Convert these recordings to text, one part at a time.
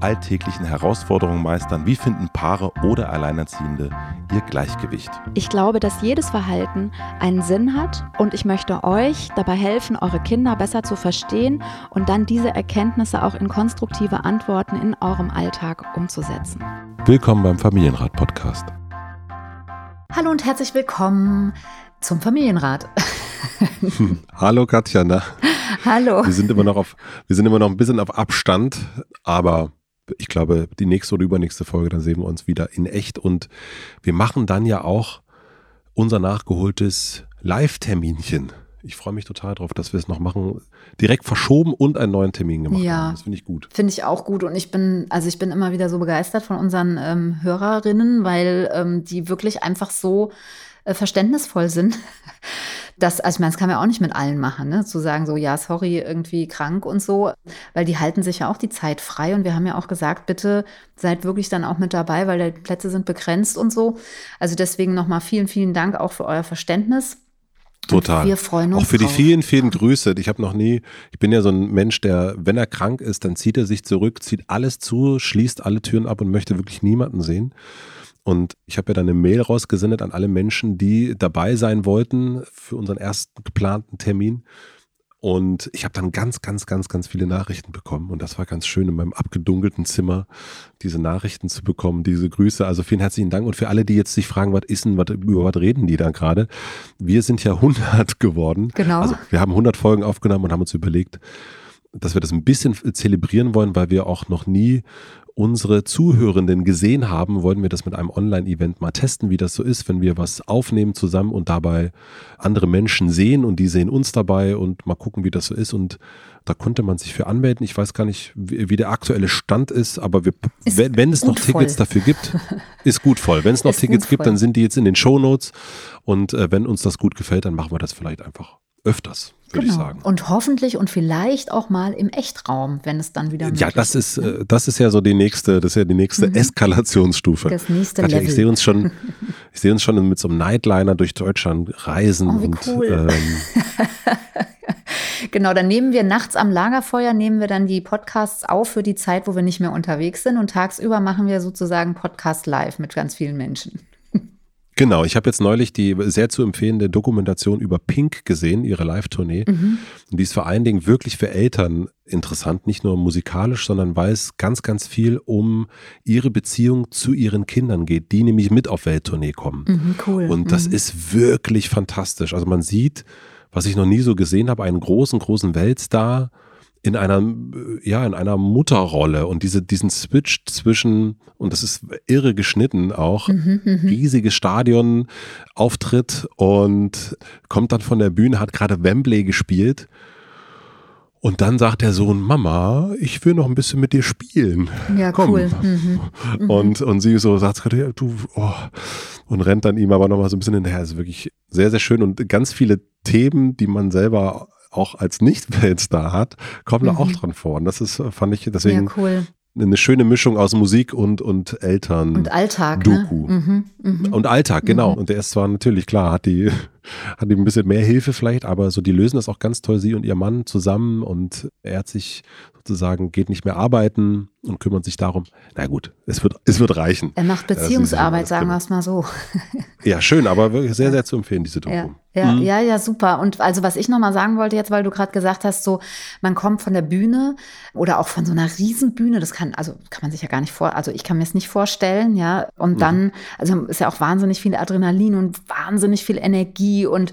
alltäglichen Herausforderungen meistern? Wie finden Paare oder Alleinerziehende ihr Gleichgewicht? Ich glaube, dass jedes Verhalten einen Sinn hat und ich möchte euch dabei helfen, eure Kinder besser zu verstehen und dann diese Erkenntnisse auch in konstruktive Antworten in eurem Alltag umzusetzen. Willkommen beim Familienrat Podcast. Hallo und herzlich willkommen zum Familienrat. Hallo Katja, na? Hallo. Wir sind immer noch auf, wir sind immer noch ein bisschen auf Abstand, aber ich glaube, die nächste oder übernächste Folge, dann sehen wir uns wieder in echt und wir machen dann ja auch unser nachgeholtes Live-Terminchen. Ich freue mich total drauf, dass wir es noch machen. Direkt verschoben und einen neuen Termin gemacht ja, haben. Das finde ich gut. Finde ich auch gut. Und ich bin, also ich bin immer wieder so begeistert von unseren ähm, Hörerinnen, weil ähm, die wirklich einfach so äh, verständnisvoll sind. Das, also ich meine, das kann man ja auch nicht mit allen machen, ne? zu sagen so, ja, sorry, irgendwie krank und so, weil die halten sich ja auch die Zeit frei und wir haben ja auch gesagt, bitte seid wirklich dann auch mit dabei, weil die Plätze sind begrenzt und so. Also deswegen nochmal vielen, vielen Dank auch für euer Verständnis. Total. Wir freuen uns. Auch für die vielen, vielen Grüße. Ich habe noch nie, ich bin ja so ein Mensch, der, wenn er krank ist, dann zieht er sich zurück, zieht alles zu, schließt alle Türen ab und möchte wirklich niemanden sehen. Und ich habe ja dann eine Mail rausgesendet an alle Menschen, die dabei sein wollten für unseren ersten geplanten Termin. Und ich habe dann ganz, ganz, ganz, ganz viele Nachrichten bekommen. Und das war ganz schön, in meinem abgedunkelten Zimmer diese Nachrichten zu bekommen, diese Grüße. Also vielen herzlichen Dank. Und für alle, die jetzt sich fragen, was ist denn, was, über was reden die da gerade? Wir sind ja 100 geworden. Genau. Also wir haben 100 Folgen aufgenommen und haben uns überlegt, dass wir das ein bisschen zelebrieren wollen, weil wir auch noch nie unsere Zuhörenden gesehen haben, wollen wir das mit einem Online-Event mal testen, wie das so ist, wenn wir was aufnehmen zusammen und dabei andere Menschen sehen und die sehen uns dabei und mal gucken, wie das so ist. Und da konnte man sich für anmelden. Ich weiß gar nicht, wie, der aktuelle Stand ist, aber wir, Ist wenn, wenn es noch Tickets voll. dafür gibt, ist gut voll. Wenn es noch Ist Tickets gibt, dann sind die jetzt in den Shownotes und äh, wenn uns das gut gefällt, dann machen wir das vielleicht einfach öfters, würde ich sagen. Genau. Und hoffentlich und vielleicht auch mal im Echtraum, wenn es dann wieder Ja, das ist, ne? äh, das ist ja so die nächste, das ist ja die nächste Eskalationsstufe. Das nächste Katja, Level. Ich sehe uns schon, ich sehe uns schon mit so einem Nightliner durch Deutschland reisen Oh, und cool. ähm, Genau, dann nehmen wir nachts am Lagerfeuer, nehmen wir dann die Podcasts auf für die Zeit, wo wir nicht mehr unterwegs sind. Und tagsüber machen wir sozusagen Podcast live mit ganz vielen Menschen. Genau. Ich habe jetzt neulich die sehr zu empfehlende Dokumentation über Pink gesehen, ihre Live-Tournee. Mhm. Und die ist vor allen Dingen wirklich für Eltern interessant, nicht nur musikalisch, sondern weil es ganz, ganz viel um ihre Beziehung zu ihren Kindern geht, die nämlich mit auf Welttournee kommen. Mhm, cool. Und das Mhm. ist wirklich fantastisch. Also man sieht, was ich noch nie so gesehen habe, einen großen, großen Weltstar in einer, ja, in einer Mutterrolle und diese, diesen Switch zwischen, und das ist irre geschnitten auch, Mhm, mhm. riesiges Stadion, Auftritt und kommt dann von der Bühne, hat gerade Wembley gespielt. Und dann sagt der Sohn, Mama, ich will noch ein bisschen mit dir spielen. Ja, Komm. cool. Mhm. Und, und sie so sagt, ja, du, oh, und rennt dann ihm aber nochmal so ein bisschen hinterher. Ist wirklich sehr, sehr schön und ganz viele Themen, die man selber auch als Nicht-Weltstar hat, kommen da Mhm. auch dran vor. Und das ist, fand ich deswegen Ja, cool. eine schöne Mischung aus Musik und, und Eltern. Und Alltag, Doku. ne? Mhm, mhm. Und Alltag, genau. Und der ist zwar natürlich klar, hat die, hat die ein bisschen mehr Hilfe vielleicht, aber so die lösen das auch ganz toll, sie und ihr Mann zusammen und er hat sich sozusagen, geht nicht mehr arbeiten und kümmert sich darum. Na gut, es wird, es wird reichen. Er macht Beziehungsarbeit, sagen genau. wir es mal so. Ja, schön, aber wirklich sehr, sehr zu empfehlen, diese Doku. Ja, ja, Mhm. ja, ja, super. Und also was ich nochmal sagen wollte jetzt, weil du gerade gesagt hast, so man kommt von der Bühne oder auch von so einer Riesenbühne, das kann, also kann man sich ja gar nicht vor, also ich kann mir es nicht vorstellen, ja. Und Mhm. dann, also ist ja auch wahnsinnig viel Adrenalin und wahnsinnig viel Energie und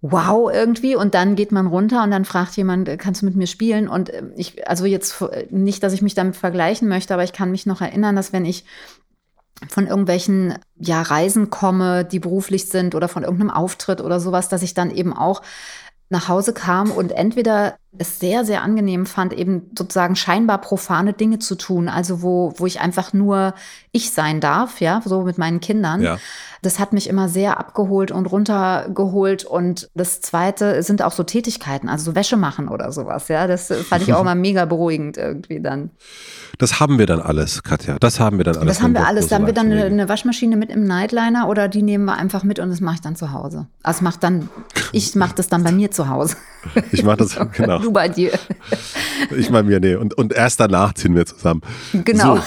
wow irgendwie und dann geht man runter und dann fragt jemand, äh, kannst du mit mir spielen? Und äh, ich, also jetzt äh, nicht, dass ich mich damit vergleichen möchte, aber ich kann mich noch erinnern, dass wenn ich von irgendwelchen ja, Reisen komme, die beruflich sind oder von irgendeinem Auftritt oder sowas, dass ich dann eben auch nach Hause kam und entweder es sehr, sehr angenehm fand, eben sozusagen scheinbar profane Dinge zu tun, also wo, wo ich einfach nur ich sein darf, ja, so mit meinen Kindern. Ja. Das hat mich immer sehr abgeholt und runtergeholt. Und das zweite sind auch so Tätigkeiten, also so Wäsche machen oder sowas, ja. Das fand ich auch immer mega beruhigend irgendwie dann. Das haben wir dann alles, Katja. Das haben wir dann alles. Das haben wir alles. Da haben wir dann eine, eine, Waschmaschine mit im Nightliner oder die nehmen wir einfach mit und das mache ich dann zu Hause. Also macht dann, ich mache das dann bei mir zu Hause. Ich mache das, genau. Du bei dir. Ich bei mir, nee. Und, und erst danach ziehen wir zusammen. Genau. So.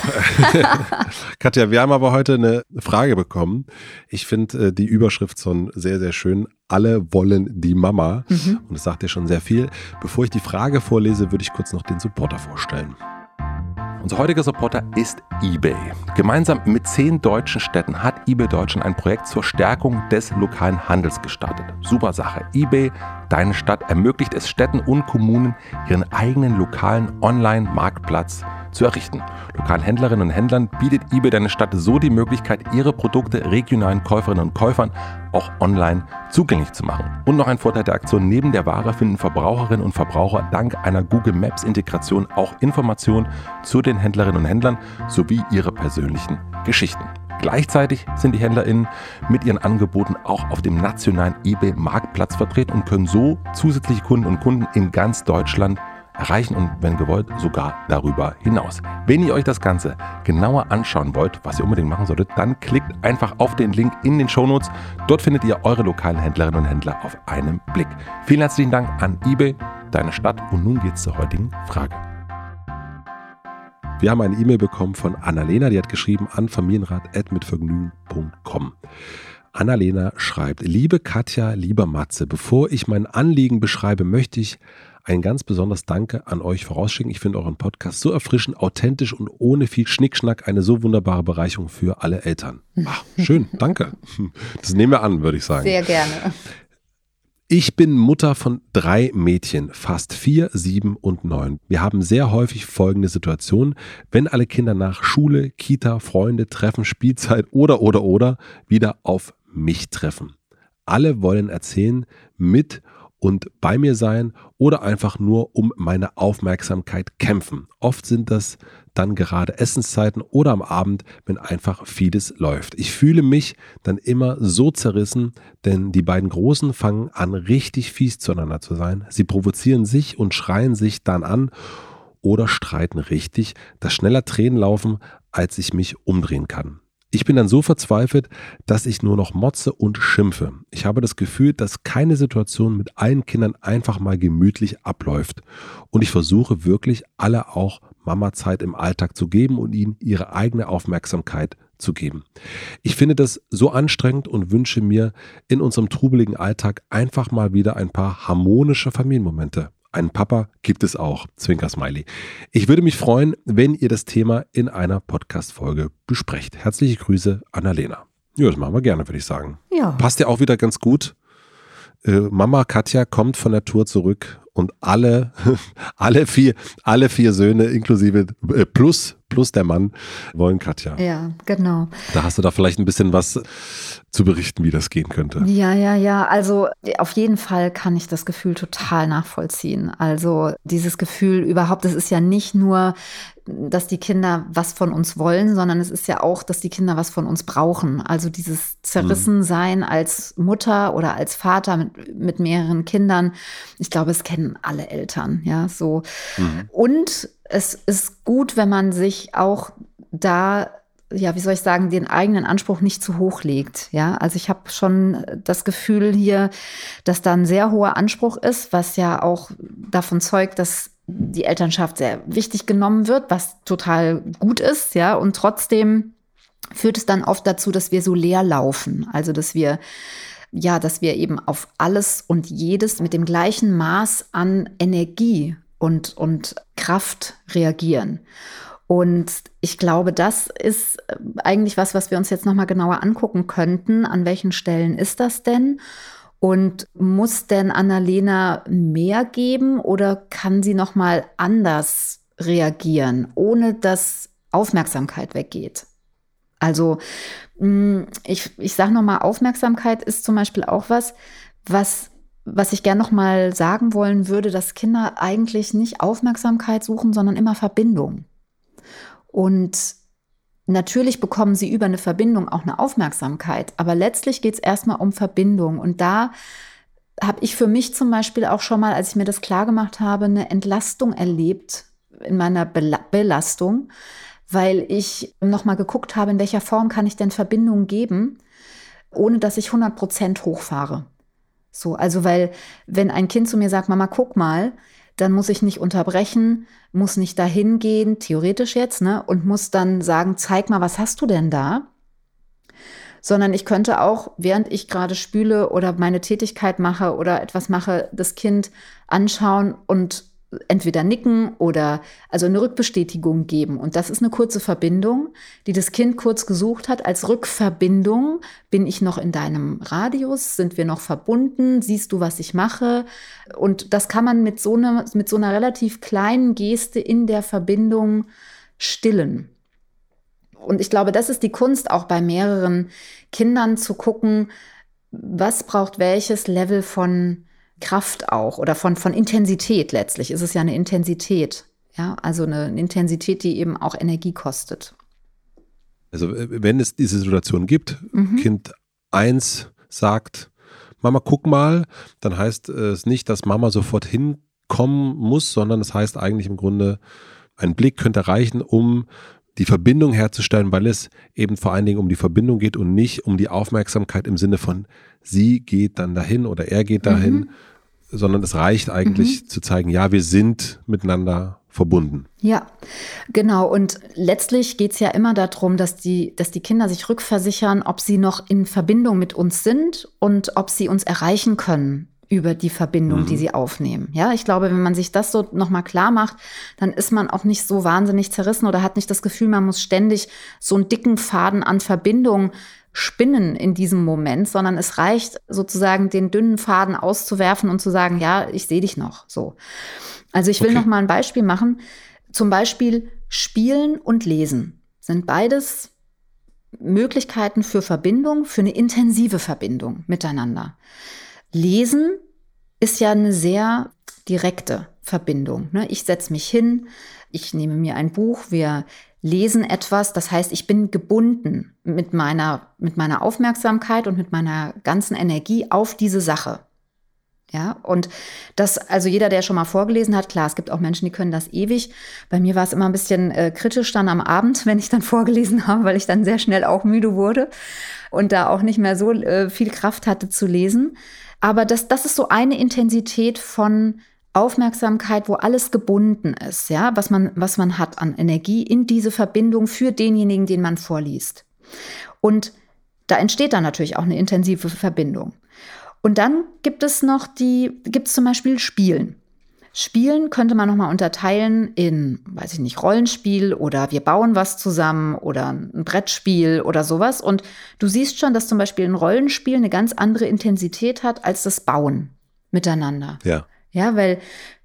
Katja, wir haben aber heute eine Frage bekommen. Ich finde äh, die Überschrift schon sehr, sehr schön. Alle wollen die Mama. Mhm. Und das sagt ja schon sehr viel. Bevor ich die Frage vorlese, würde ich kurz noch den Supporter vorstellen. Unser heutiger Supporter ist eBay. Gemeinsam mit zehn deutschen Städten hat eBay Deutschland ein Projekt zur Stärkung des lokalen Handels gestartet. Super Sache. eBay, deine Stadt, ermöglicht es Städten und Kommunen, ihren eigenen lokalen Online-Marktplatz zu errichten. Lokalen Händlerinnen und Händlern bietet eBay deine Stadt so die Möglichkeit, ihre Produkte regionalen Käuferinnen und Käufern auch online zugänglich zu machen. Und noch ein Vorteil der Aktion, neben der Ware finden Verbraucherinnen und Verbraucher dank einer Google Maps Integration auch Informationen zu den Händlerinnen und Händlern sowie ihre persönlichen Geschichten. Gleichzeitig sind die HändlerInnen mit ihren Angeboten auch auf dem nationalen eBay-Marktplatz vertreten und können so zusätzliche Kunden und Kunden in ganz Deutschland erreichen und wenn gewollt sogar darüber hinaus. Wenn ihr euch das Ganze genauer anschauen wollt, was ihr unbedingt machen solltet, dann klickt einfach auf den Link in den Shownotes. Dort findet ihr eure lokalen Händlerinnen und Händler auf einen Blick. Vielen herzlichen Dank an eBay, deine Stadt und nun geht's zur heutigen Frage. Wir haben eine E-Mail bekommen von Annalena, die hat geschrieben an familienrat.mitvergnügen.com. Annalena schreibt, liebe Katja, lieber Matze, bevor ich mein Anliegen beschreibe, möchte ich ein ganz besonderes Danke an euch vorausschicken. Ich finde euren Podcast so erfrischend, authentisch und ohne viel Schnickschnack eine so wunderbare Bereicherung für alle Eltern. Ach, schön, danke. Das nehmen wir an, würde ich sagen. Sehr gerne. Ich bin Mutter von drei Mädchen, fast vier, sieben und neun. Wir haben sehr häufig folgende Situation, wenn alle Kinder nach Schule, Kita, Freunde, Treffen, Spielzeit oder oder oder wieder auf mich treffen. Alle wollen erzählen, mit und bei mir sein oder einfach nur um meine Aufmerksamkeit kämpfen. Oft sind das dann gerade Essenszeiten oder am Abend, wenn einfach vieles läuft. Ich fühle mich dann immer so zerrissen, denn die beiden Großen fangen an, richtig fies zueinander zu sein. Sie provozieren sich und schreien sich dann an oder streiten richtig, dass schneller Tränen laufen, als ich mich umdrehen kann. Ich bin dann so verzweifelt, dass ich nur noch motze und schimpfe. Ich habe das Gefühl, dass keine Situation mit allen Kindern einfach mal gemütlich abläuft. Und ich versuche wirklich alle auch Mama-Zeit im Alltag zu geben und ihnen ihre eigene Aufmerksamkeit zu geben. Ich finde das so anstrengend und wünsche mir in unserem trubeligen Alltag einfach mal wieder ein paar harmonische Familienmomente. Einen Papa gibt es auch. Zwinker Smiley. Ich würde mich freuen, wenn ihr das Thema in einer Podcast-Folge besprecht. Herzliche Grüße, Annalena. Ja, das machen wir gerne, würde ich sagen. Ja. Passt ja auch wieder ganz gut. Äh, Mama Katja kommt von der Tour zurück und alle, alle vier, alle vier Söhne inklusive äh, plus plus der Mann wollen Katja. Ja, genau. Da hast du da vielleicht ein bisschen was zu berichten, wie das gehen könnte. Ja, ja, ja. Also auf jeden Fall kann ich das Gefühl total nachvollziehen. Also dieses Gefühl überhaupt, das ist ja nicht nur, dass die Kinder was von uns wollen, sondern es ist ja auch, dass die Kinder was von uns brauchen. Also dieses Zerrissensein mhm. als Mutter oder als Vater mit, mit mehreren Kindern. Ich glaube, es kennen alle Eltern, ja, so. Mhm. Und es ist gut, wenn man sich auch da ja, wie soll ich sagen, den eigenen Anspruch nicht zu hoch legt. Ja, also ich habe schon das Gefühl hier, dass da ein sehr hoher Anspruch ist, was ja auch davon zeugt, dass die Elternschaft sehr wichtig genommen wird, was total gut ist. Ja, und trotzdem führt es dann oft dazu, dass wir so leer laufen. Also, dass wir ja, dass wir eben auf alles und jedes mit dem gleichen Maß an Energie und, und Kraft reagieren. Und ich glaube, das ist äh, eigentlich was, was wir uns jetzt nochmal genauer angucken könnten. An welchen Stellen ist das denn? Und muss denn Annalena mehr geben oder kann sie nochmal anders reagieren, ohne dass Aufmerksamkeit weggeht? Also mm, ich, ich sage nochmal, Aufmerksamkeit ist zum Beispiel auch was, was was ich gerne noch mal sagen wollen würde, dass Kinder eigentlich nicht Aufmerksamkeit suchen, sondern immer Verbindung. Und natürlich bekommen sie über eine Verbindung auch eine Aufmerksamkeit, aber letztlich geht es erstmal um Verbindung. Und da habe ich für mich zum Beispiel auch schon mal, als ich mir das klar gemacht habe, eine Entlastung erlebt in meiner Belastung, weil ich noch mal geguckt habe, in welcher Form kann ich denn Verbindung geben, ohne dass ich 100 Prozent hochfahre. So, also weil wenn ein Kind zu mir sagt, Mama, guck mal, dann muss ich nicht unterbrechen, muss nicht dahin gehen, theoretisch jetzt, ne, und muss dann sagen, zeig mal, was hast du denn da? Sondern ich könnte auch, während ich gerade spüle oder meine Tätigkeit mache oder etwas mache, das Kind anschauen und entweder nicken oder also eine Rückbestätigung geben. Und das ist eine kurze Verbindung, die das Kind kurz gesucht hat. Als Rückverbindung bin ich noch in deinem Radius, sind wir noch verbunden, siehst du, was ich mache. Und das kann man mit so einer, mit so einer relativ kleinen Geste in der Verbindung stillen. Und ich glaube, das ist die Kunst auch bei mehreren Kindern zu gucken, was braucht welches Level von Kraft auch oder von, von Intensität letztlich. Ist es ja eine Intensität. Ja, also eine, eine Intensität, die eben auch Energie kostet. Also äh, wenn es diese Situation gibt, mhm. Kind 1 sagt, Mama, guck mal, dann heißt es nicht, dass Mama sofort hinkommen muss, sondern es das heißt eigentlich im Grunde, ein Blick könnte reichen, um die Verbindung herzustellen, weil es eben vor allen Dingen um die Verbindung geht und nicht um die Aufmerksamkeit im Sinne von sie geht dann dahin oder er geht dahin, mhm sondern es reicht eigentlich mhm. zu zeigen, ja, wir sind miteinander verbunden. Ja, genau. Und letztlich geht es ja immer darum, dass die, dass die Kinder sich rückversichern, ob sie noch in Verbindung mit uns sind und ob sie uns erreichen können über die Verbindung, mhm. die sie aufnehmen. Ja, ich glaube, wenn man sich das so nochmal klar macht, dann ist man auch nicht so wahnsinnig zerrissen oder hat nicht das Gefühl, man muss ständig so einen dicken Faden an Verbindung spinnen in diesem Moment, sondern es reicht sozusagen den dünnen Faden auszuwerfen und zu sagen, ja, ich sehe dich noch. So. Also ich will okay. noch mal ein Beispiel machen. Zum Beispiel Spielen und Lesen sind beides Möglichkeiten für Verbindung, für eine intensive Verbindung miteinander. Lesen ist ja eine sehr direkte Verbindung. Ne? Ich setze mich hin, ich nehme mir ein Buch, wir lesen etwas, das heißt, ich bin gebunden mit meiner, mit meiner Aufmerksamkeit und mit meiner ganzen Energie auf diese Sache. Ja, und das, also jeder, der schon mal vorgelesen hat, klar, es gibt auch Menschen, die können das ewig. Bei mir war es immer ein bisschen äh, kritisch dann am Abend, wenn ich dann vorgelesen habe, weil ich dann sehr schnell auch müde wurde und da auch nicht mehr so äh, viel Kraft hatte zu lesen. Aber das, das ist so eine Intensität von Aufmerksamkeit, wo alles gebunden ist, ja, was man, was man hat an Energie in diese Verbindung für denjenigen, den man vorliest. Und da entsteht dann natürlich auch eine intensive Verbindung. Und dann gibt es noch die, gibt es zum Beispiel Spielen. Spielen könnte man nochmal unterteilen in, weiß ich nicht, Rollenspiel oder wir bauen was zusammen oder ein Brettspiel oder sowas. Und du siehst schon, dass zum Beispiel ein Rollenspiel eine ganz andere Intensität hat als das Bauen miteinander. Ja. Ja, weil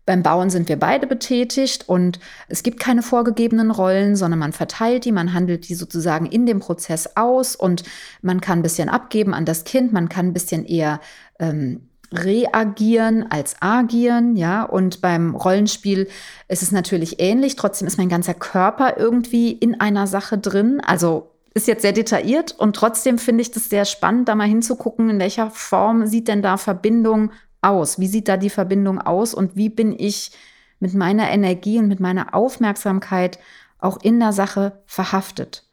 beim Bauen sind wir beide betätigt und es gibt keine vorgegebenen Rollen, sondern man verteilt die, man handelt die sozusagen in dem Prozess aus und man kann ein bisschen abgeben an das Kind, man kann ein bisschen eher ähm, reagieren als agieren, ja. Und beim Rollenspiel ist es natürlich ähnlich. Trotzdem ist mein ganzer Körper irgendwie in einer Sache drin. Also ist jetzt sehr detailliert und trotzdem finde ich das sehr spannend, da mal hinzugucken, in welcher Form sieht denn da Verbindung aus? Wie sieht da die Verbindung aus und wie bin ich mit meiner Energie und mit meiner Aufmerksamkeit auch in der Sache verhaftet?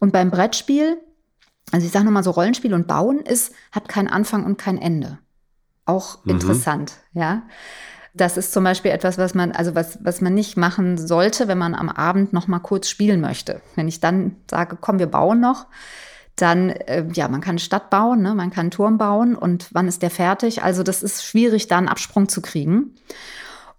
Und beim Brettspiel, also ich sage nochmal so, Rollenspiel und Bauen ist, hat keinen Anfang und kein Ende. Auch mhm. interessant, ja. Das ist zum Beispiel etwas, was man, also was, was man nicht machen sollte, wenn man am Abend noch mal kurz spielen möchte. Wenn ich dann sage, komm, wir bauen noch, dann, äh, ja, man kann eine Stadt bauen, ne? man kann einen Turm bauen und wann ist der fertig? Also das ist schwierig, da einen Absprung zu kriegen.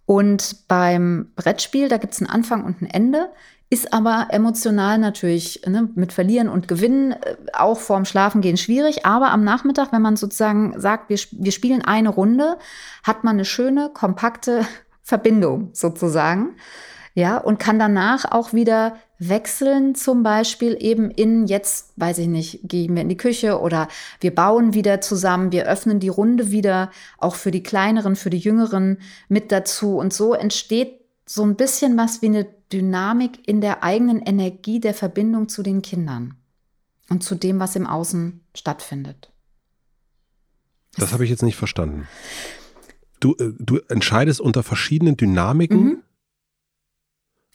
Und beim Brettspiel, da gibt es einen Anfang und ein Ende, ist aber emotional natürlich ne, mit Verlieren und Gewinnen äh, auch vorm Schlafengehen schwierig. Aber am Nachmittag, wenn man sozusagen sagt, wir, wir spielen eine Runde, hat man eine schöne, kompakte Verbindung sozusagen Ja, und kann danach auch wieder wechseln, zum Beispiel eben in jetzt, weiß ich nicht, gehen wir in die Küche oder wir bauen wieder zusammen, wir öffnen die Runde wieder, auch für die Kleineren, für die Jüngeren mit dazu. Und so entsteht so ein bisschen was wie eine Dynamik in der eigenen Energie der Verbindung zu den Kindern und zu dem, was im Außen stattfindet. Das habe ich jetzt nicht verstanden. Du, äh, du entscheidest unter verschiedenen Dynamiken. Mhm.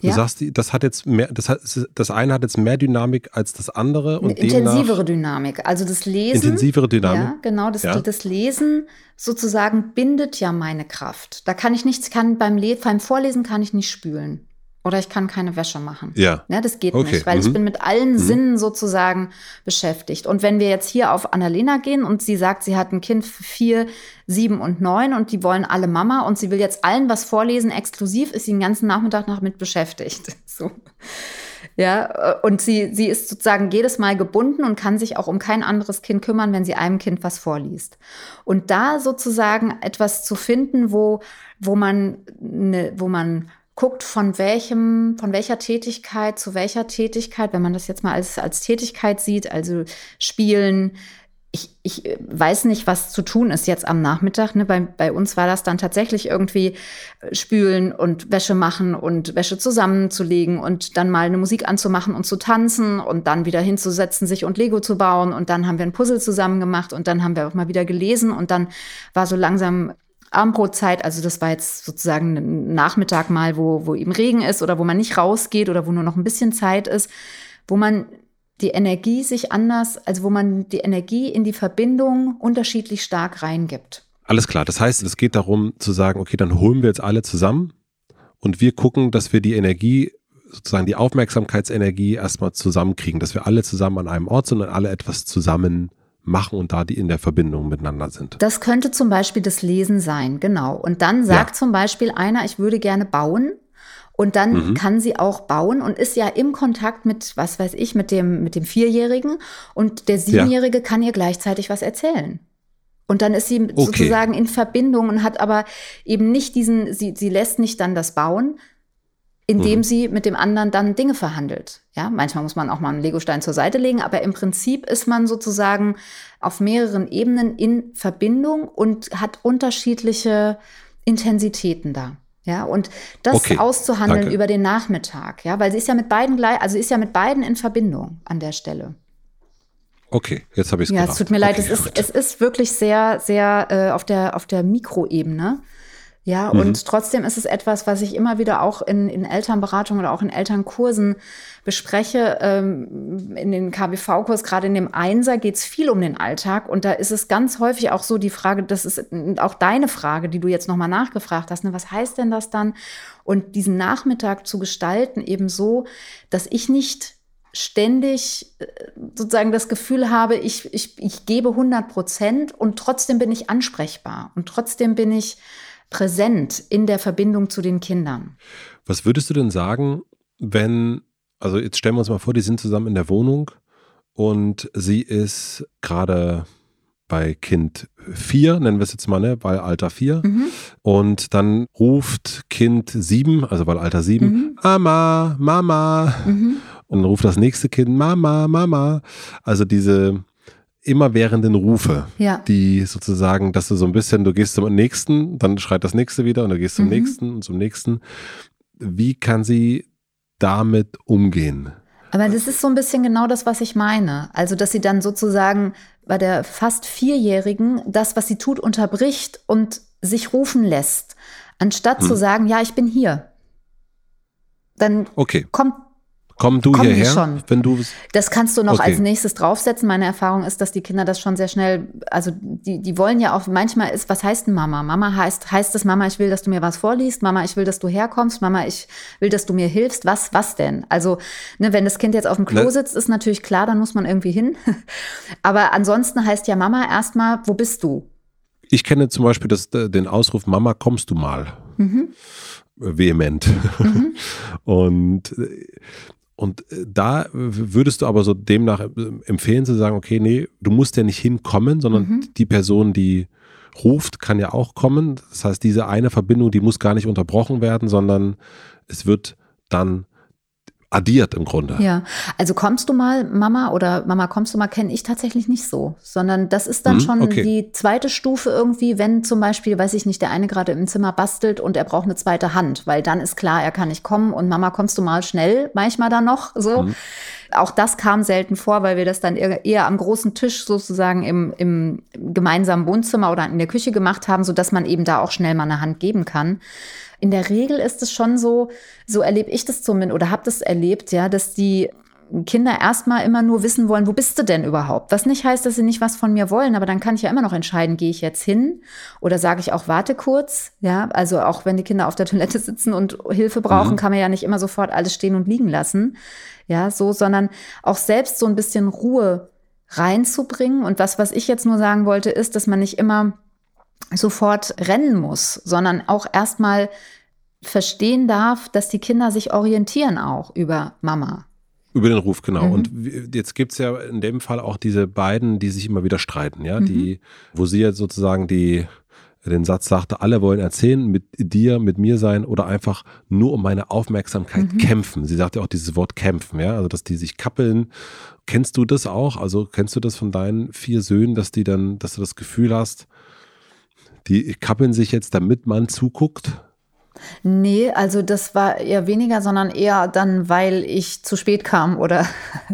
Du ja. sagst, das hat jetzt mehr, das, hat, das eine hat jetzt mehr Dynamik als das andere. Und Eine intensivere Dynamik. Also das Lesen. Intensivere Dynamik. Ja, genau. Das, ja. das Lesen sozusagen bindet ja meine Kraft. Da kann ich nichts, kann beim, beim Vorlesen kann ich nicht spülen. Oder ich kann keine Wäsche machen. Ja. ja das geht okay. nicht, weil mhm. ich bin mit allen mhm. Sinnen sozusagen beschäftigt. Und wenn wir jetzt hier auf Annalena gehen und sie sagt, sie hat ein Kind vier, sieben und neun und die wollen alle Mama und sie will jetzt allen was vorlesen, exklusiv, ist sie den ganzen Nachmittag noch mit beschäftigt. So. Ja, und sie, sie ist sozusagen jedes Mal gebunden und kann sich auch um kein anderes Kind kümmern, wenn sie einem Kind was vorliest. Und da sozusagen etwas zu finden, wo, wo man, ne, wo man guckt, von welchem, von welcher Tätigkeit zu welcher Tätigkeit, wenn man das jetzt mal als, als Tätigkeit sieht, also spielen, ich, ich weiß nicht, was zu tun ist jetzt am Nachmittag. Ne? Bei, bei uns war das dann tatsächlich irgendwie äh, spülen und Wäsche machen und Wäsche zusammenzulegen und dann mal eine Musik anzumachen und zu tanzen und dann wieder hinzusetzen, sich und Lego zu bauen. Und dann haben wir ein Puzzle zusammen gemacht und dann haben wir auch mal wieder gelesen und dann war so langsam Abendbrotzeit, also das war jetzt sozusagen ein Nachmittag mal, wo, wo eben Regen ist oder wo man nicht rausgeht oder wo nur noch ein bisschen Zeit ist, wo man die Energie sich anders, also wo man die Energie in die Verbindung unterschiedlich stark reingibt. Alles klar. Das heißt, es geht darum zu sagen, okay, dann holen wir jetzt alle zusammen und wir gucken, dass wir die Energie, sozusagen die Aufmerksamkeitsenergie erstmal zusammenkriegen, dass wir alle zusammen an einem Ort sind und alle etwas zusammen machen und da die in der Verbindung miteinander sind. Das könnte zum Beispiel das Lesen sein, genau. Und dann sagt ja. zum Beispiel einer, ich würde gerne bauen. Und dann mhm. kann sie auch bauen und ist ja im Kontakt mit, was weiß ich, mit dem, mit dem Vierjährigen. Und der Siebenjährige ja. kann ihr gleichzeitig was erzählen. Und dann ist sie okay. sozusagen in Verbindung und hat aber eben nicht diesen, sie, sie lässt nicht dann das bauen, indem mhm. sie mit dem anderen dann Dinge verhandelt. Ja, manchmal muss man auch mal einen Legostein zur Seite legen, aber im Prinzip ist man sozusagen auf mehreren Ebenen in Verbindung und hat unterschiedliche Intensitäten da. Ja, und das okay, auszuhandeln danke. über den Nachmittag, ja, weil sie ist ja mit beiden gleich, also ist ja mit beiden in Verbindung an der Stelle. Okay, jetzt habe ich es Ja, es tut mir leid, es, ist, es ist wirklich sehr, sehr äh, auf der, auf der Mikroebene. Ja, mhm. und trotzdem ist es etwas, was ich immer wieder auch in, in Elternberatungen oder auch in Elternkursen bespreche. Ähm, in den KBV-Kurs, gerade in dem Einser, geht es viel um den Alltag. Und da ist es ganz häufig auch so die Frage, das ist auch deine Frage, die du jetzt nochmal nachgefragt hast. Ne? Was heißt denn das dann? Und diesen Nachmittag zu gestalten, eben so, dass ich nicht ständig äh, sozusagen das Gefühl habe, ich, ich, ich gebe 100 Prozent und trotzdem bin ich ansprechbar und trotzdem bin ich präsent in der Verbindung zu den Kindern. Was würdest du denn sagen, wenn, also jetzt stellen wir uns mal vor, die sind zusammen in der Wohnung und sie ist gerade bei Kind 4, nennen wir es jetzt mal, ne, bei Alter 4. Mhm. Und dann ruft Kind 7, also bei Alter 7, mhm. Mama, Mama. Mhm. Und dann ruft das nächste Kind Mama, Mama. Also diese immerwährenden Rufe, ja. die sozusagen, dass du so ein bisschen, du gehst zum nächsten, dann schreit das nächste wieder und du gehst zum mhm. nächsten und zum nächsten. Wie kann sie damit umgehen? Aber das ist so ein bisschen genau das, was ich meine. Also, dass sie dann sozusagen bei der fast Vierjährigen das, was sie tut, unterbricht und sich rufen lässt, anstatt hm. zu sagen, ja, ich bin hier. Dann okay. kommt Komm du hierher, schon. wenn du Das kannst du noch okay. als nächstes draufsetzen. Meine Erfahrung ist, dass die Kinder das schon sehr schnell, also die, die wollen ja auch, manchmal ist, was heißt denn Mama? Mama heißt, heißt es Mama, ich will, dass du mir was vorliest, Mama, ich will, dass du herkommst, Mama, ich will, dass du mir hilfst. Was, was denn? Also, ne, wenn das Kind jetzt auf dem Klo ne? sitzt, ist natürlich klar, dann muss man irgendwie hin. Aber ansonsten heißt ja Mama erstmal, wo bist du? Ich kenne zum Beispiel das, den Ausruf, Mama, kommst du mal? Mhm vehement. Mhm. Und und äh, da würdest du aber so demnach äh, empfehlen zu sagen, okay, nee, du musst ja nicht hinkommen, sondern mhm. die Person, die ruft, kann ja auch kommen. Das heißt, diese eine Verbindung, die muss gar nicht unterbrochen werden, sondern es wird dann addiert im Grunde. Ja, also kommst du mal, Mama oder Mama, kommst du mal, kenne ich tatsächlich nicht so, sondern das ist dann hm, schon okay. die zweite Stufe irgendwie, wenn zum Beispiel, weiß ich nicht, der eine gerade im Zimmer bastelt und er braucht eine zweite Hand, weil dann ist klar, er kann nicht kommen und Mama, kommst du mal schnell, manchmal dann noch so. Hm. Auch das kam selten vor, weil wir das dann eher, am großen Tisch sozusagen im, im gemeinsamen Wohnzimmer oder in der Küche gemacht haben, so dass man eben da auch schnell mal eine Hand geben kann. In der Regel ist es schon so, so erlebe ich das zumindest oder habe das erlebt, ja, dass die Kinder erstmal immer nur wissen wollen, wo bist du denn überhaupt? Was nicht heißt, dass sie nicht was von mir wollen, aber dann kann ich ja immer noch entscheiden, gehe ich jetzt hin oder sage ich auch, warte kurz, ja, also auch wenn die Kinder auf der Toilette sitzen und Hilfe brauchen, mhm. kann man ja nicht immer sofort alles stehen und liegen lassen, ja, so, sondern auch selbst so ein bisschen Ruhe reinzubringen und was, was ich jetzt nur sagen wollte, ist, dass man nicht immer sofort rennen muss, sondern auch erstmal verstehen darf, dass die Kinder sich orientieren auch über Mama. Über den Ruf, genau. Mhm. Und jetzt gibt es ja in dem Fall auch diese beiden, die sich immer wieder streiten, ja, mhm. die, wo sie jetzt sozusagen die, den Satz sagte, alle wollen erzählen, mit dir, mit mir sein oder einfach nur um meine Aufmerksamkeit mhm. kämpfen. Sie sagte auch dieses Wort kämpfen, ja, also dass die sich kappeln. Kennst du das auch? Also kennst du das von deinen vier Söhnen, dass die dann, dass du das Gefühl hast, die kappeln sich jetzt, damit man zuguckt? Nee, also das war eher weniger, sondern eher dann, weil ich zu spät kam oder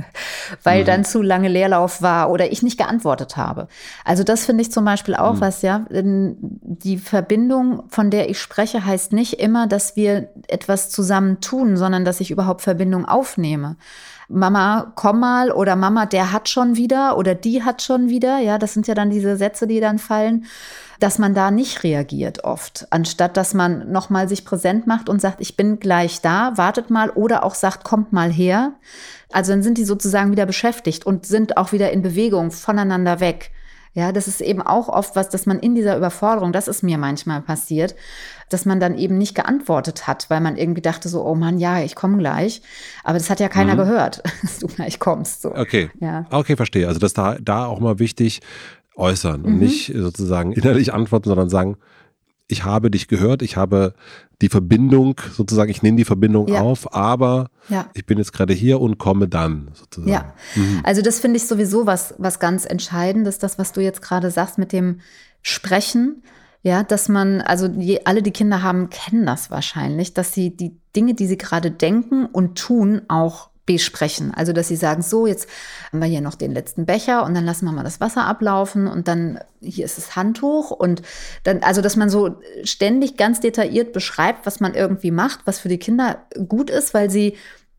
weil mhm. dann zu lange Leerlauf war oder ich nicht geantwortet habe. Also das finde ich zum Beispiel auch mhm. was, ja. Die Verbindung, von der ich spreche, heißt nicht immer, dass wir etwas zusammen tun, sondern dass ich überhaupt Verbindung aufnehme. Mama, komm mal oder Mama, der hat schon wieder oder die hat schon wieder. Ja, das sind ja dann diese Sätze, die dann fallen dass man da nicht reagiert oft, anstatt dass man nochmal sich präsent macht und sagt, ich bin gleich da, wartet mal oder auch sagt, kommt mal her. Also dann sind die sozusagen wieder beschäftigt und sind auch wieder in Bewegung voneinander weg. Ja, das ist eben auch oft was, dass man in dieser Überforderung, das ist mir manchmal passiert, dass man dann eben nicht geantwortet hat, weil man irgendwie dachte so, oh Mann, ja, ich komme gleich. Aber das hat ja keiner mhm. gehört, dass du gleich kommst. So. Okay. Ja. Okay, verstehe. Also das da, da auch mal wichtig, äußern und mhm. nicht sozusagen innerlich antworten, sondern sagen, ich habe dich gehört, ich habe die Verbindung, sozusagen, ich nehme die Verbindung ja. auf, aber ja. ich bin jetzt gerade hier und komme dann, sozusagen. Ja, mhm. also das finde ich sowieso was, was ganz Entscheidendes, das, was du jetzt gerade sagst mit dem Sprechen. Ja, dass man, also die, alle, die Kinder haben, kennen das wahrscheinlich, dass sie die Dinge, die sie gerade denken und tun, auch besprechen. Also, dass sie sagen, so, jetzt haben wir hier noch den letzten Becher und dann lassen wir mal das Wasser ablaufen und dann hier ist das Handtuch und dann, also, dass man so ständig ganz detailliert beschreibt, was man irgendwie macht, was für die Kinder gut ist, weil sie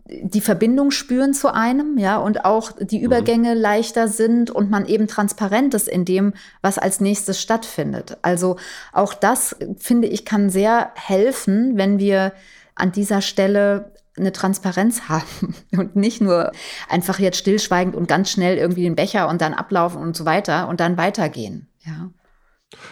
die Verbindung spüren zu einem, ja, und auch die mhm. Übergänge mhm. leichter sind und man eben transparent ist in dem, was als nächstes stattfindet. Also auch das, finde ich, kann sehr helfen, wenn wir an dieser Stelle eine Transparenz haben und nicht nur einfach jetzt stillschweigend und ganz schnell irgendwie den Becher und dann ablaufen und so weiter und dann weitergehen. Ja.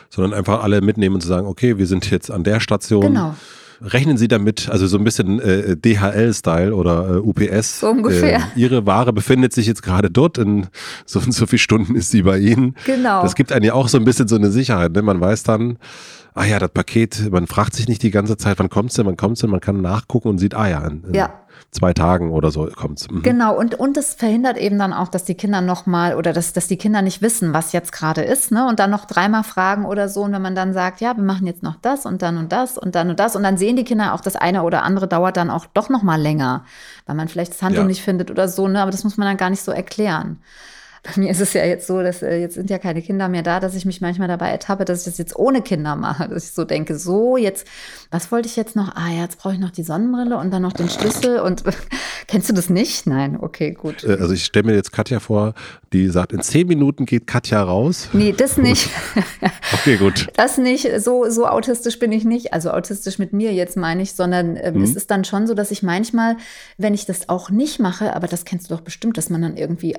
Sondern einfach alle mitnehmen und zu sagen, okay, wir sind jetzt an der Station. Genau. Rechnen Sie damit, also so ein bisschen äh, DHL-Style oder äh, UPS. So ungefähr. Äh, Ihre Ware befindet sich jetzt gerade dort, in so und so viele Stunden ist sie bei Ihnen. Genau. Das gibt einem ja auch so ein bisschen so eine Sicherheit. Ne? Man weiß dann, ah ja, das Paket, man fragt sich nicht die ganze Zeit, wann kommt's denn, wann kommt's denn, man kann nachgucken und sieht, ah ja, in, in ja. zwei Tagen oder so kommt's. Mhm. Genau, und, und es verhindert eben dann auch, dass die Kinder nochmal oder dass, dass die Kinder nicht wissen, was jetzt gerade ist, ne? Und dann noch dreimal fragen oder so. Und wenn man dann sagt, ja, wir machen jetzt noch das und dann und das und dann und das, und dann sehen die Kinder auch, das eine oder andere dauert dann auch doch nochmal länger, weil man vielleicht das Handtuch ja. nicht findet oder so, ne? Aber das muss man dann gar nicht so erklären bei mir ist es ja jetzt so, dass äh, jetzt sind ja keine Kinder mehr da, dass ich mich manchmal dabei ertappe, dass ich das jetzt ohne Kinder mache. Dass ich so denke, so jetzt, was wollte ich jetzt noch? Ah ja, jetzt brauche ich noch die Sonnenbrille und dann noch den Schlüssel. Und kennst du das nicht? Nein, okay, gut. Äh, also ich stelle mir jetzt Katja vor, die sagt, in zehn Minuten geht Katja raus. Nee, das nicht. okay, gut. Das nicht. So, so autistisch bin ich nicht. Also autistisch mit mir jetzt meine ich, sondern äh, mhm. es ist dann schon so, dass ich manchmal, wenn ich das auch nicht mache, aber das kennst du doch bestimmt, dass man dann irgendwie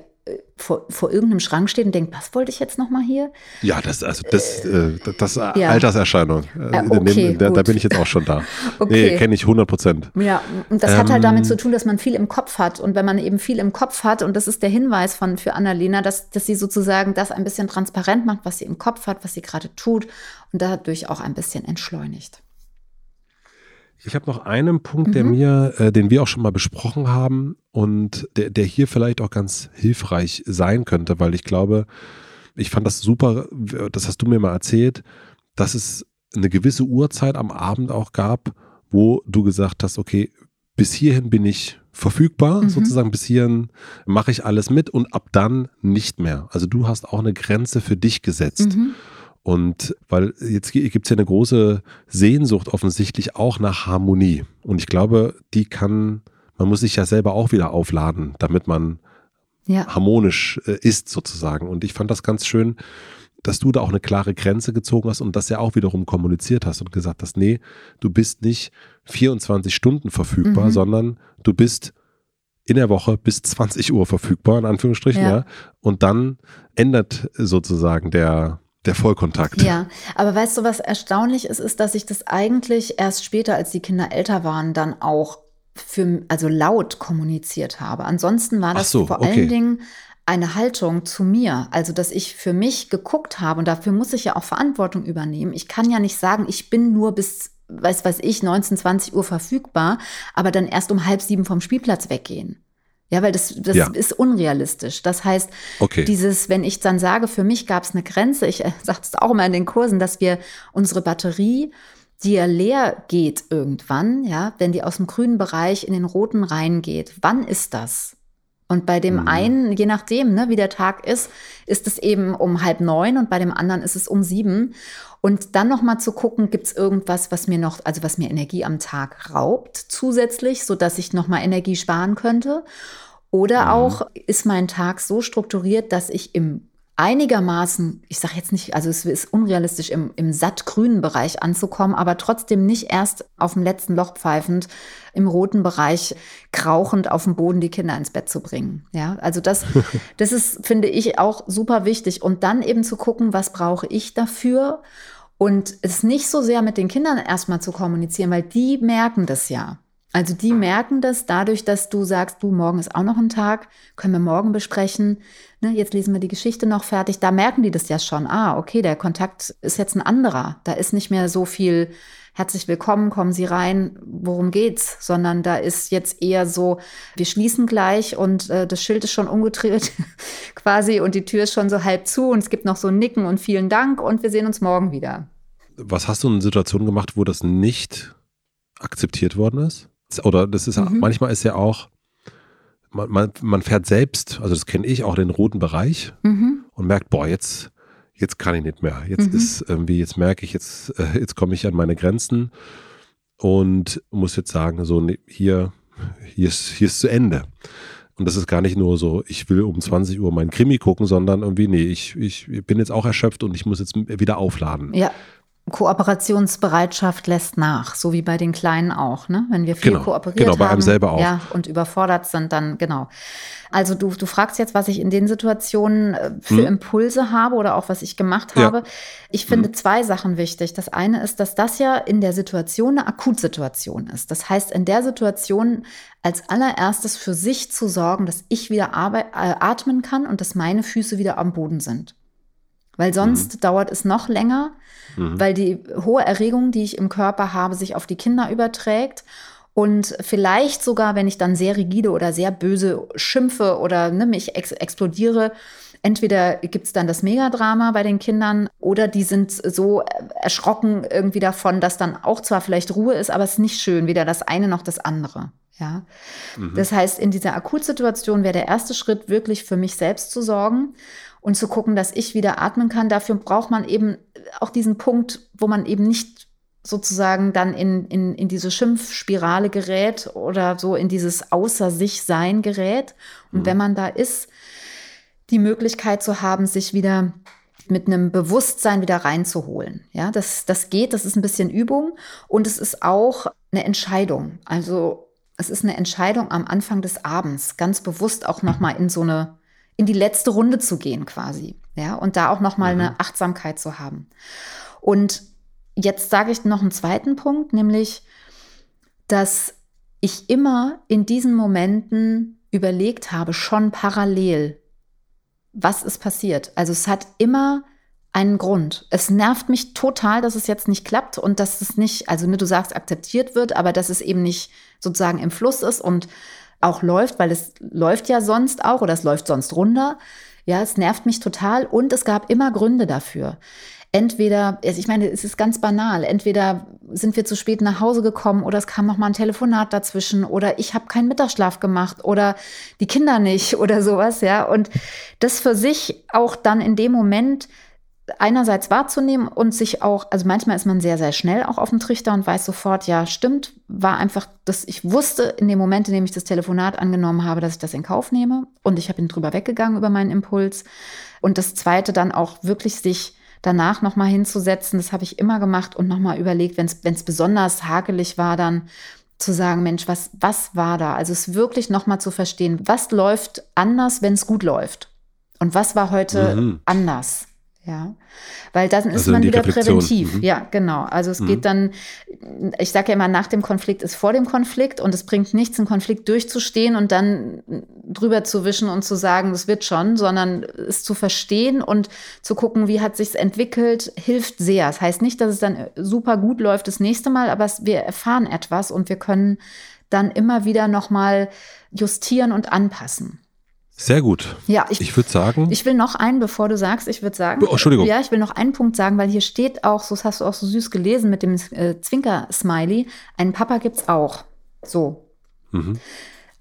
vor, vor irgendeinem Schrank steht und denkt, was wollte ich jetzt nochmal hier? Ja, das also das, äh, das ja. Alterserscheinung. Äh, okay, da, da, bin ich jetzt auch schon da. okay. Nee, kenne ich 100 Prozent. Ja, und das ähm, hat halt damit ähm. zu tun, dass man viel im Kopf hat. Und wenn man eben viel im Kopf hat, und das ist der Hinweis von für Annalena, dass, dass sie sozusagen das ein bisschen transparent macht, was sie im Kopf hat, was sie gerade tut und dadurch auch ein bisschen entschleunigt. Ich habe noch einen Punkt, der mhm. mir, äh, den wir auch schon mal besprochen haben und der, der hier vielleicht auch ganz hilfreich sein könnte, weil ich glaube, ich fand das super, das hast du mir mal erzählt, dass es eine gewisse Uhrzeit am Abend auch gab, wo du gesagt hast, okay, bis hierhin bin ich verfügbar, mhm. sozusagen bis hierhin mache ich alles mit und ab dann nicht mehr. Also du hast auch eine Grenze für dich gesetzt. Mhm. Und weil jetzt gibt es ja eine große Sehnsucht offensichtlich auch nach Harmonie. Und ich glaube, die kann, man muss sich ja selber auch wieder aufladen, damit man ja. harmonisch äh, ist sozusagen. Und ich fand das ganz schön, dass du da auch eine klare Grenze gezogen hast und das ja auch wiederum kommuniziert hast und gesagt hast, nee, du bist nicht 24 Stunden verfügbar, mhm. sondern du bist in der Woche bis 20 Uhr verfügbar, in Anführungsstrichen, ja. ja. Und dann ändert sozusagen der, der Vollkontakt. Ja, aber weißt du, was erstaunlich ist, ist, dass ich das eigentlich erst später, als die Kinder älter waren, dann auch für, also laut kommuniziert habe. Ansonsten war das so, vor okay. allen Dingen eine Haltung zu mir, also dass ich für mich geguckt habe und dafür muss ich ja auch Verantwortung übernehmen. Ich kann ja nicht sagen, ich bin nur bis, weiß was ich, 19, 20 Uhr verfügbar, aber dann erst um halb sieben vom Spielplatz weggehen. Ja, weil das, das ja. ist unrealistisch. Das heißt, okay. dieses, wenn ich dann sage, für mich gab es eine Grenze, ich äh, sage es auch immer in den Kursen, dass wir unsere Batterie, die ja leer geht irgendwann, ja, wenn die aus dem grünen Bereich in den roten reingeht, wann ist das? Und bei dem mhm. einen, je nachdem, ne, wie der Tag ist, ist es eben um halb neun und bei dem anderen ist es um sieben. Und dann nochmal zu gucken, gibt es irgendwas, was mir noch, also was mir Energie am Tag raubt zusätzlich, sodass ich nochmal Energie sparen könnte. Oder mhm. auch ist mein Tag so strukturiert, dass ich im einigermaßen, ich sage jetzt nicht, also es ist unrealistisch, im, im sattgrünen Bereich anzukommen, aber trotzdem nicht erst auf dem letzten Loch pfeifend im roten Bereich krauchend auf dem Boden die Kinder ins Bett zu bringen. Ja, also das, das ist, finde ich, auch super wichtig. Und dann eben zu gucken, was brauche ich dafür? Und es nicht so sehr mit den Kindern erstmal zu kommunizieren, weil die merken das ja. Also die merken das dadurch, dass du sagst, du, morgen ist auch noch ein Tag, können wir morgen besprechen. Ne, jetzt lesen wir die Geschichte noch fertig. Da merken die das ja schon. Ah, okay, der Kontakt ist jetzt ein anderer. Da ist nicht mehr so viel herzlich willkommen, kommen Sie rein, worum geht's? Sondern da ist jetzt eher so, wir schließen gleich und äh, das Schild ist schon umgedreht quasi und die Tür ist schon so halb zu und es gibt noch so ein Nicken und vielen Dank und wir sehen uns morgen wieder. Was hast du in Situationen gemacht, wo das nicht akzeptiert worden ist? Oder das ist mhm. manchmal ist ja auch, man, man, man, fährt selbst, also das kenne ich, auch den roten Bereich mhm. und merkt, boah, jetzt, jetzt kann ich nicht mehr. Jetzt mhm. ist irgendwie, jetzt merke ich, jetzt, äh, jetzt komme ich an meine Grenzen und muss jetzt sagen, so, nee, hier, hier ist, hier ist zu Ende. Und das ist gar nicht nur so, ich will um 20 Uhr meinen Krimi gucken, sondern irgendwie, nee, ich, ich bin jetzt auch erschöpft und ich muss jetzt wieder aufladen. Ja. Kooperationsbereitschaft lässt nach, so wie bei den Kleinen auch, ne? Wenn wir viel genau, kooperiert genau, bei haben, einem selber auch. Ja, und überfordert sind, dann genau. Also du, du fragst jetzt, was ich in den Situationen äh, für hm. Impulse habe oder auch was ich gemacht habe. Ja. Ich finde hm. zwei Sachen wichtig. Das eine ist, dass das ja in der Situation eine Akutsituation ist. Das heißt, in der Situation als allererstes für sich zu sorgen, dass ich wieder äh, atmen kann und dass meine Füße wieder am Boden sind. Weil sonst mhm. dauert es noch länger, mhm. weil die hohe Erregung, die ich im Körper habe, sich auf die Kinder überträgt. Und vielleicht sogar, wenn ich dann sehr rigide oder sehr böse schimpfe oder ne, mich ex explodiere, entweder gibt es dann das Megadrama bei den Kindern oder die sind so erschrocken irgendwie davon, dass dann auch zwar vielleicht Ruhe ist, aber es ist nicht schön, weder das eine noch das andere. Ja. Mhm. Das heißt, in dieser Akutsituation wäre der erste Schritt wirklich für mich selbst zu sorgen und zu gucken, dass ich wieder atmen kann. Dafür braucht man eben auch diesen Punkt, wo man eben nicht sozusagen dann in, in, in diese Schimpfspirale gerät oder so in dieses Außer sich sein gerät. Und mhm. wenn man da ist, die Möglichkeit zu haben, sich wieder mit einem Bewusstsein wieder reinzuholen. Ja, das, das geht, das ist ein bisschen Übung und es ist auch eine Entscheidung. Also es ist eine Entscheidung am Anfang des Abends, ganz bewusst auch nochmal in so eine in die letzte Runde zu gehen quasi. Ja, und da auch nochmal mhm. eine Achtsamkeit zu haben. Und jetzt sage ich noch einen zweiten Punkt, nämlich, dass ich immer in diesen Momenten überlegt habe, schon parallel, was ist passiert. Also es hat immer einen Grund. Es nervt mich total, dass es jetzt nicht klappt und dass es nicht, also ne, du sagst, akzeptiert wird, aber dass es eben nicht sozusagen im Fluss ist und auch läuft, weil es läuft ja sonst auch oder es läuft sonst runter. Ja, es nervt mich total und es gab immer Gründe dafür. Entweder, also ich meine, es ist ganz banal, entweder sind wir zu spät nach Hause gekommen oder es kam noch mal ein Telefonat dazwischen oder ich habe keinen Mittagsschlaf gemacht oder die Kinder nicht oder sowas, ja. Und das für sich auch dann in dem Moment einerseits wahrzunehmen und sich auch, also manchmal ist man sehr, sehr schnell auch auf dem Trichter und weiß sofort, ja, stimmt, war einfach, dass ich wusste in dem Moment, in dem ich das Telefonat angenommen habe, dass ich das in Kauf nehme und ich habe ihn drüber weggegangen über meinen Impuls. Und das zweite dann auch wirklich sich danach nochmal hinzusetzen, das habe ich immer gemacht und nochmal überlegt, wenn es besonders hakelig war, dann zu sagen, Mensch, was, was war da? Also es wirklich nochmal zu verstehen, was läuft anders, wenn es gut läuft? Und was war heute mhm. anders? Ja, weil dann ist also man wieder Reflexion. präventiv. Mhm. Ja, genau. Also es mhm. geht dann, ich sage ja immer, nach dem Konflikt ist vor dem Konflikt und es bringt nichts, einen Konflikt durchzustehen und dann drüber zu wischen und zu sagen, das wird schon, sondern es zu verstehen und zu gucken, wie hat sich's entwickelt, hilft sehr. Das heißt nicht, dass es dann super gut läuft das nächste Mal, aber wir erfahren etwas und wir können dann immer wieder nochmal justieren und anpassen. Sehr gut. Ja, ich, ich würde sagen. Ich will noch einen, bevor du sagst, ich würde sagen. Oh, Entschuldigung. Ja, ich will noch einen Punkt sagen, weil hier steht auch, so das hast du auch so süß gelesen mit dem äh, Zwinker-Smiley. Einen Papa gibt's auch. So. Mhm.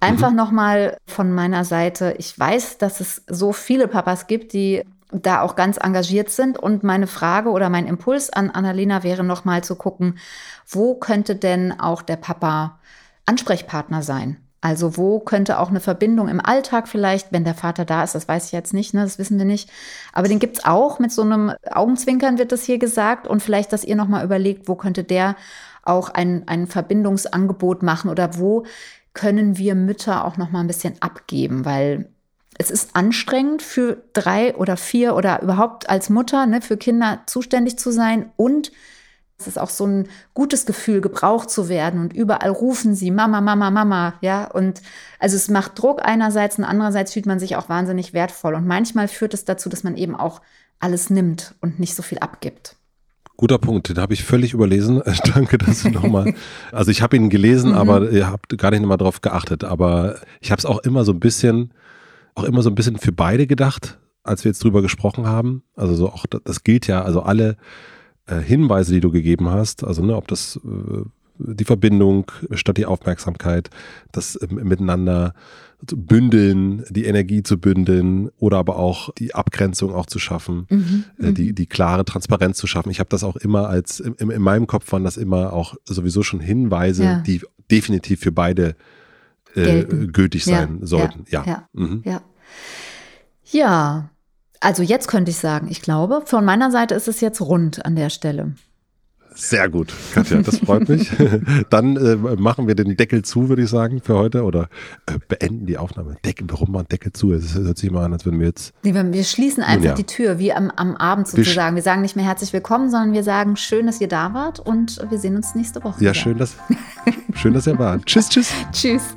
Einfach mhm. nochmal von meiner Seite. Ich weiß, dass es so viele Papas gibt, die da auch ganz engagiert sind. Und meine Frage oder mein Impuls an Annalena wäre nochmal zu gucken, wo könnte denn auch der Papa Ansprechpartner sein? Also wo könnte auch eine Verbindung im Alltag vielleicht, wenn der Vater da ist, das weiß ich jetzt nicht, ne, das wissen wir nicht. Aber den gibt es auch, mit so einem Augenzwinkern wird das hier gesagt. Und vielleicht, dass ihr nochmal überlegt, wo könnte der auch ein, ein Verbindungsangebot machen oder wo können wir Mütter auch nochmal ein bisschen abgeben, weil es ist anstrengend für drei oder vier oder überhaupt als Mutter ne, für Kinder zuständig zu sein und es ist auch so ein gutes Gefühl, gebraucht zu werden und überall rufen sie Mama, Mama, Mama, ja. Und also es macht Druck einerseits und andererseits fühlt man sich auch wahnsinnig wertvoll. Und manchmal führt es dazu, dass man eben auch alles nimmt und nicht so viel abgibt. Guter Punkt, den habe ich völlig überlesen. Danke, dass du nochmal. Also ich habe ihn gelesen, mhm. aber ihr habt gar nicht nochmal drauf geachtet. Aber ich habe es auch immer so ein bisschen, auch immer so ein bisschen für beide gedacht, als wir jetzt drüber gesprochen haben. Also so auch das gilt ja, also alle äh, Hinweise, die du gegeben hast, also ne, ob das äh, die Verbindung statt die Aufmerksamkeit, das äh, Miteinander bündeln, die Energie zu bündeln oder aber auch die Abgrenzung auch zu schaffen, mhm, äh, die, mhm. die klare Transparenz zu schaffen. Ich habe das auch immer als, in, in, meinem Kopf waren das immer auch sowieso schon Hinweise, ja. die definitiv für beide äh, gültig sein ja, sollten. Ja. Ja. Mhm. ja. ja. Also jetzt könnte ich sagen, ich glaube, von meiner Seite ist es jetzt rund an der Stelle. Sehr gut, Katja, das freut mich. Dann äh, machen wir den Deckel zu, würde ich sagen, für heute oder äh, beenden die Aufnahme. Deckel, warum mal Deckel zu? Es hört sich mal an, als wenn wir jetzt. Nee, wir schließen einfach ja. die Tür, wie am, am Abend sozusagen. Wir, wir, sagen nicht mehr herzlich willkommen, sondern wir sagen schön, dass ihr da wart und wir sehen uns nächste Woche. Ja, wieder. schön, dass, schön, dass ihr wart. tschüss, tschüss. Tschüss.